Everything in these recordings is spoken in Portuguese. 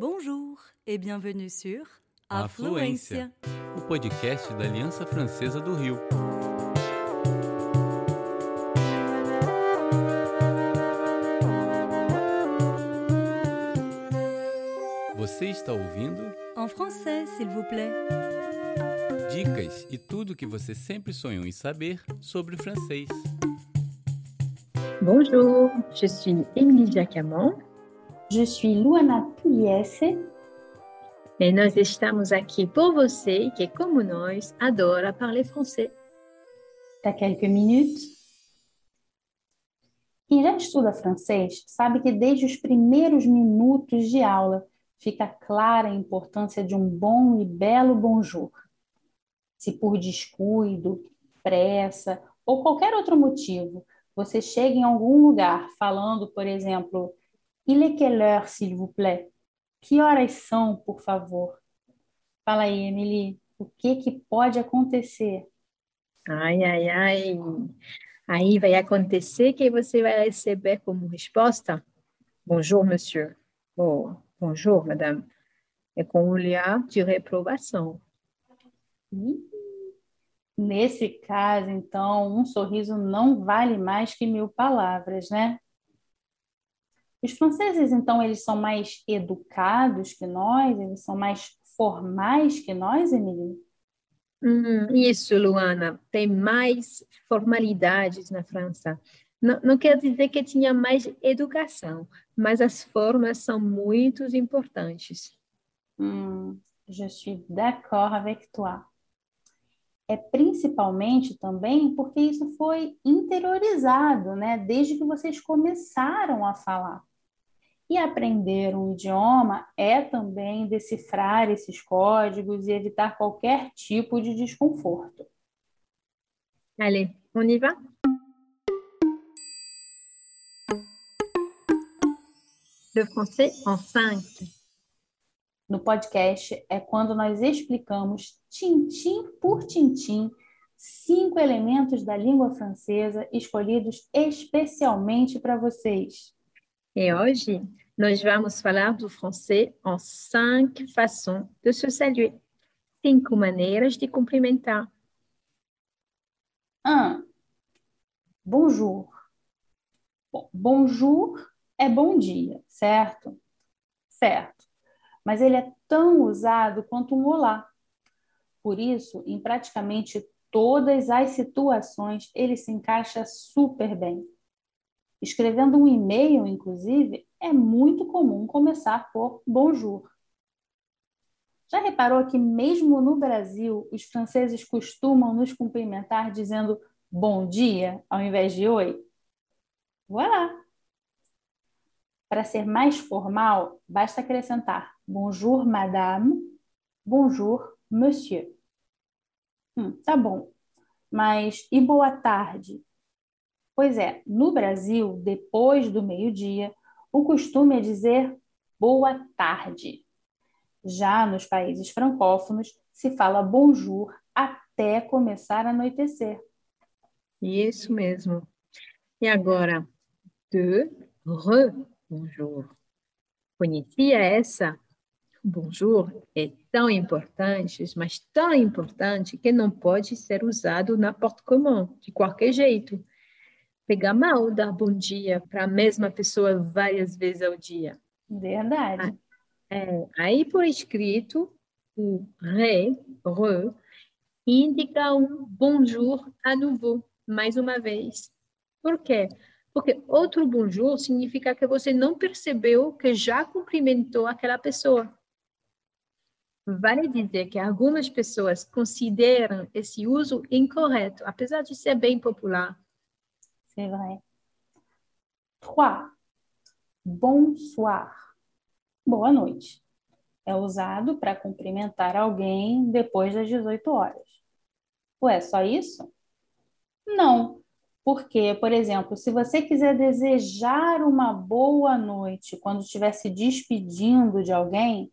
Bonjour et bienvenue sur Afluência, o podcast da Aliança Francesa do Rio. Você está ouvindo En français, s'il vous plaît. dicas e tudo que você sempre sonhou em saber sobre o francês. Bonjour, je suis Émilie Jacamon Je suis Luana Pugliese. e nós estamos aqui por você que, como nós, adora parler français. Para quelques minutes. Quem já estuda francês sabe que desde os primeiros minutos de aula fica clara a importância de um bom e belo bonjour. Se por descuido, pressa ou qualquer outro motivo você chega em algum lugar falando, por exemplo, Il est quelle heure, s'il vous plaît? Que horas são, por favor? Fala aí, Emily, o que que pode acontecer? Ai, ai, ai. Aí vai acontecer que você vai receber como resposta Bonjour, monsieur. Ou Bonjour, madame. É com um olhar de reprovação. Nesse caso, então, um sorriso não vale mais que mil palavras, né? Os franceses, então, eles são mais educados que nós, eles são mais formais que nós, Emily? Hum, isso, Luana. Tem mais formalidades na França. Não, não quer dizer que tinha mais educação, mas as formas são muito importantes. Hum, je suis d'accord avec toi. É principalmente também porque isso foi interiorizado, né? Desde que vocês começaram a falar. E aprender um idioma é também decifrar esses códigos e evitar qualquer tipo de desconforto. Allez, on y va? Le français en cinq. No podcast é quando nós explicamos, tintim por tintim, cinco elementos da língua francesa escolhidos especialmente para vocês. Et hoje, nós vamos falar do français en cinq façons de se saluer. Cinco maneiras de cumprimentar. 1. Bonjour. Bom, bonjour é bom dia, certo? Certo. Mas ele é tão usado quanto um olá. Por isso, em praticamente todas as situações, ele se encaixa super bem. Escrevendo um e-mail, inclusive, é muito comum começar por bonjour. Já reparou que, mesmo no Brasil, os franceses costumam nos cumprimentar dizendo bom dia ao invés de oi? Voilà! Para ser mais formal, basta acrescentar bonjour, madame, bonjour, monsieur. Hum, tá bom. Mas e boa tarde? Pois é, no Brasil, depois do meio-dia, o costume é dizer boa tarde. Já nos países francófonos, se fala bonjour até começar a anoitecer. Isso mesmo. E agora, de, re, bonjour. Conhecia essa? Bonjour é tão importante, mas tão importante que não pode ser usado n'importe comment, de qualquer jeito. Pegar mal dar bom dia para a mesma pessoa várias vezes ao dia. Verdade. É, aí, por escrito, o re, re, indica um bonjour à nouveau, mais uma vez. Por quê? Porque outro bonjour significa que você não percebeu que já cumprimentou aquela pessoa. Vale dizer que algumas pessoas consideram esse uso incorreto, apesar de ser bem popular. C'est vrai. 3. Bonsoir. Boa noite. É usado para cumprimentar alguém depois das 18 horas. Ué, só isso? Não. Porque, por exemplo, se você quiser desejar uma boa noite quando estiver se despedindo de alguém,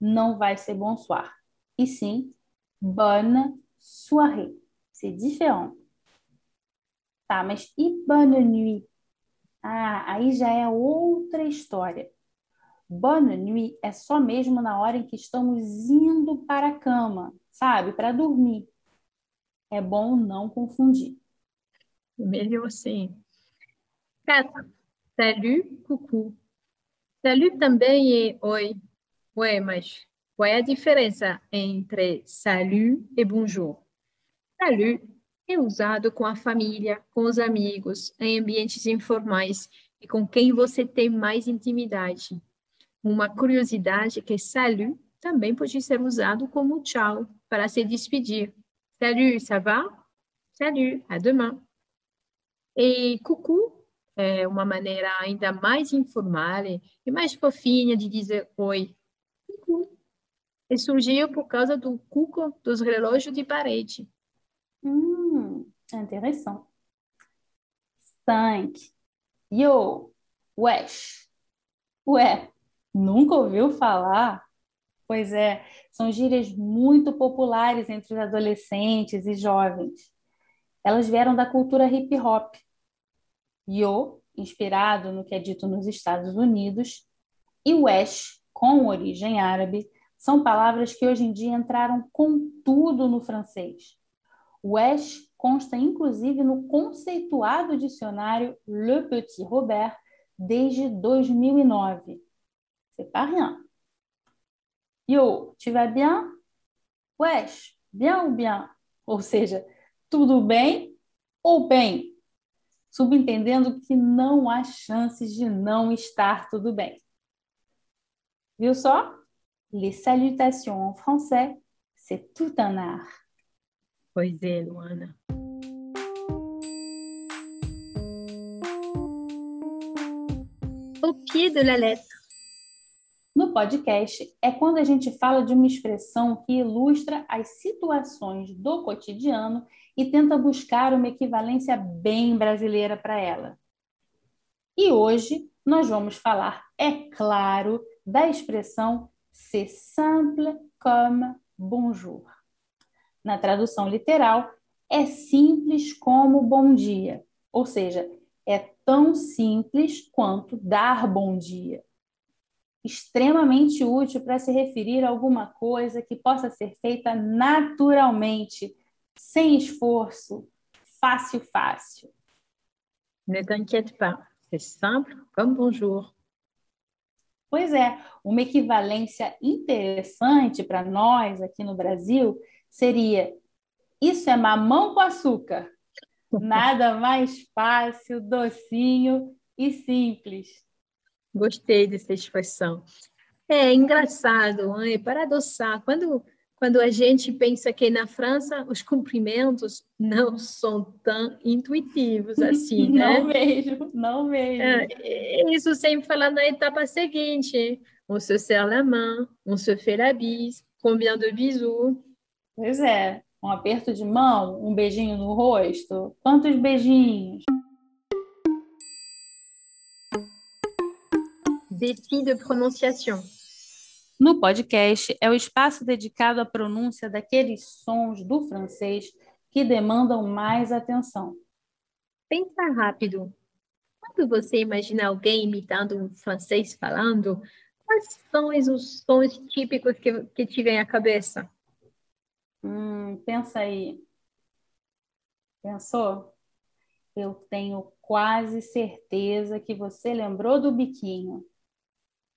não vai ser bonsoir. E sim, bonne soirée. C'est différent. Tá, mas e bonne nuit? Ah, aí já é outra história. Bonne nuit é só mesmo na hora em que estamos indo para a cama, sabe? Para dormir. É bom não confundir. Melhor sim. 4. Salut, coucou. Salut também é oi. Ué, mas qual é a diferença entre salut e bonjour? Salut é usado com a família, com os amigos, em ambientes informais e com quem você tem mais intimidade. Uma curiosidade é que salut também pode ser usado como tchau para se despedir. Salut, ça va? Salut, à demain. E coucou é uma maneira ainda mais informal e mais fofinha de dizer oi. Coucou. E surgiu por causa do cuco dos relógios de parede. Hum, interessante. Stank. Yo. Wesh. Ué, Nunca ouviu falar? Pois é, são gírias muito populares entre os adolescentes e jovens. Elas vieram da cultura hip hop. Yo, inspirado no que é dito nos Estados Unidos, e wesh, com origem árabe, são palavras que hoje em dia entraram com tudo no francês. Wesh consta inclusive no conceituado dicionário Le Petit Robert desde 2009 c'est pas rien. Yo, tu vas bien? Wesh, bien ou bien? Ou seja, tudo bem ou bem? Subentendendo que não há chances de não estar tudo bem. Viu só? Les salutations en français, c'est tout un art. Pois é, Luana. Au pied de la lettre. No podcast é quando a gente fala de uma expressão que ilustra as situações do cotidiano e tenta buscar uma equivalência bem brasileira para ela. E hoje nós vamos falar, é claro, da expressão c'est simple comme bonjour. Na tradução literal, é simples como bom dia, ou seja, é tão simples quanto dar bom dia extremamente útil para se referir a alguma coisa que possa ser feita naturalmente, sem esforço, fácil, fácil. Ne t'inquiète pas, c'est simple comme bonjour. Pois é, uma equivalência interessante para nós aqui no Brasil seria: isso é mamão com açúcar. Nada mais fácil, docinho e simples. Gostei dessa expressão. É engraçado, é para adoçar. Quando, quando a gente pensa que na França os cumprimentos não são tão intuitivos assim, né? Não mesmo, não mesmo. É, isso sempre falar na etapa seguinte. On se serre la main, on se fait la bise, combien de bisous? Pois é, um aperto de mão, um beijinho no rosto, quantos beijinhos? Défi de prononciation. No podcast é o espaço dedicado à pronúncia daqueles sons do francês que demandam mais atenção. Pensa rápido. Quando você imagina alguém imitando um francês falando, quais são os sons típicos que, que te vem à cabeça? Hum, pensa aí. Pensou? Eu tenho quase certeza que você lembrou do biquinho.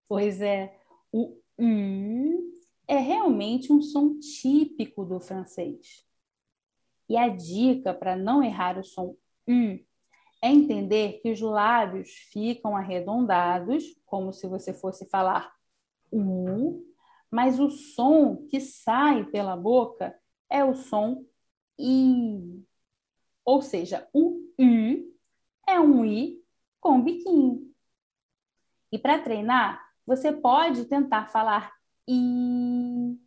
Pois é, o U é realmente um som típico do francês. E a dica para não errar o som U é entender que os lábios ficam arredondados, como se você fosse falar U, mas o som que sai pela boca é o som I. Ou seja, o U é um I com biquinho. E para treinar, você pode tentar falar e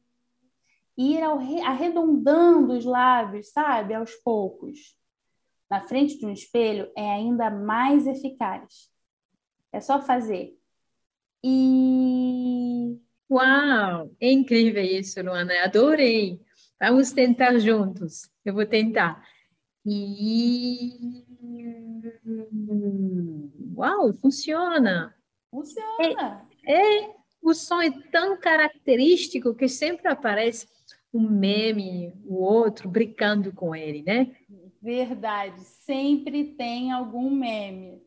ir arredondando os lábios, sabe, aos poucos. Na frente de um espelho é ainda mais eficaz. É só fazer e Uau, é incrível isso, Luana. Adorei. Vamos tentar juntos. Eu vou tentar. E Uau, funciona. Funciona. É, o som é tão característico que sempre aparece um meme, o outro brincando com ele, né? Verdade, sempre tem algum meme.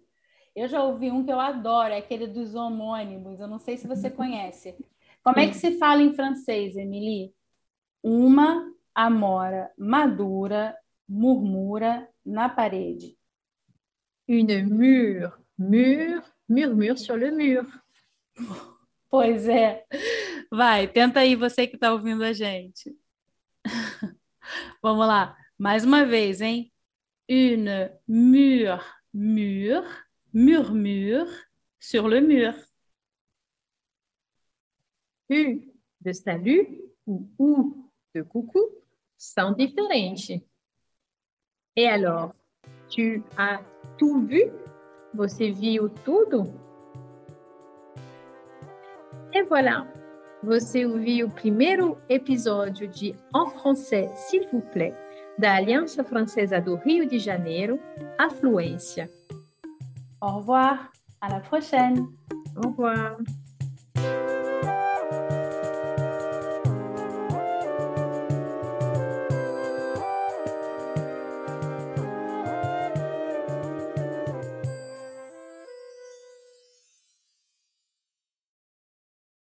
Eu já ouvi um que eu adoro, é aquele dos homônimos. Eu não sei se você conhece. Como é que se fala em francês, Emily? Uma amora madura murmura na parede. Une mur, mur, murmure sur le mur. Pois é. Vai, tenta aí você que está ouvindo a gente. Vamos lá. Mais uma vez, hein? Une mur, mur, murmure sur le mur. U de salut ou U de coucou são diferentes. Et alors, tu as tout vu? Você viu tudo? E voilà, você ouviu o primeiro episódio de En Français, s'il vous plaît, da Aliança Francesa do Rio de Janeiro, Afluência. Au revoir, à la prochaine. Au revoir.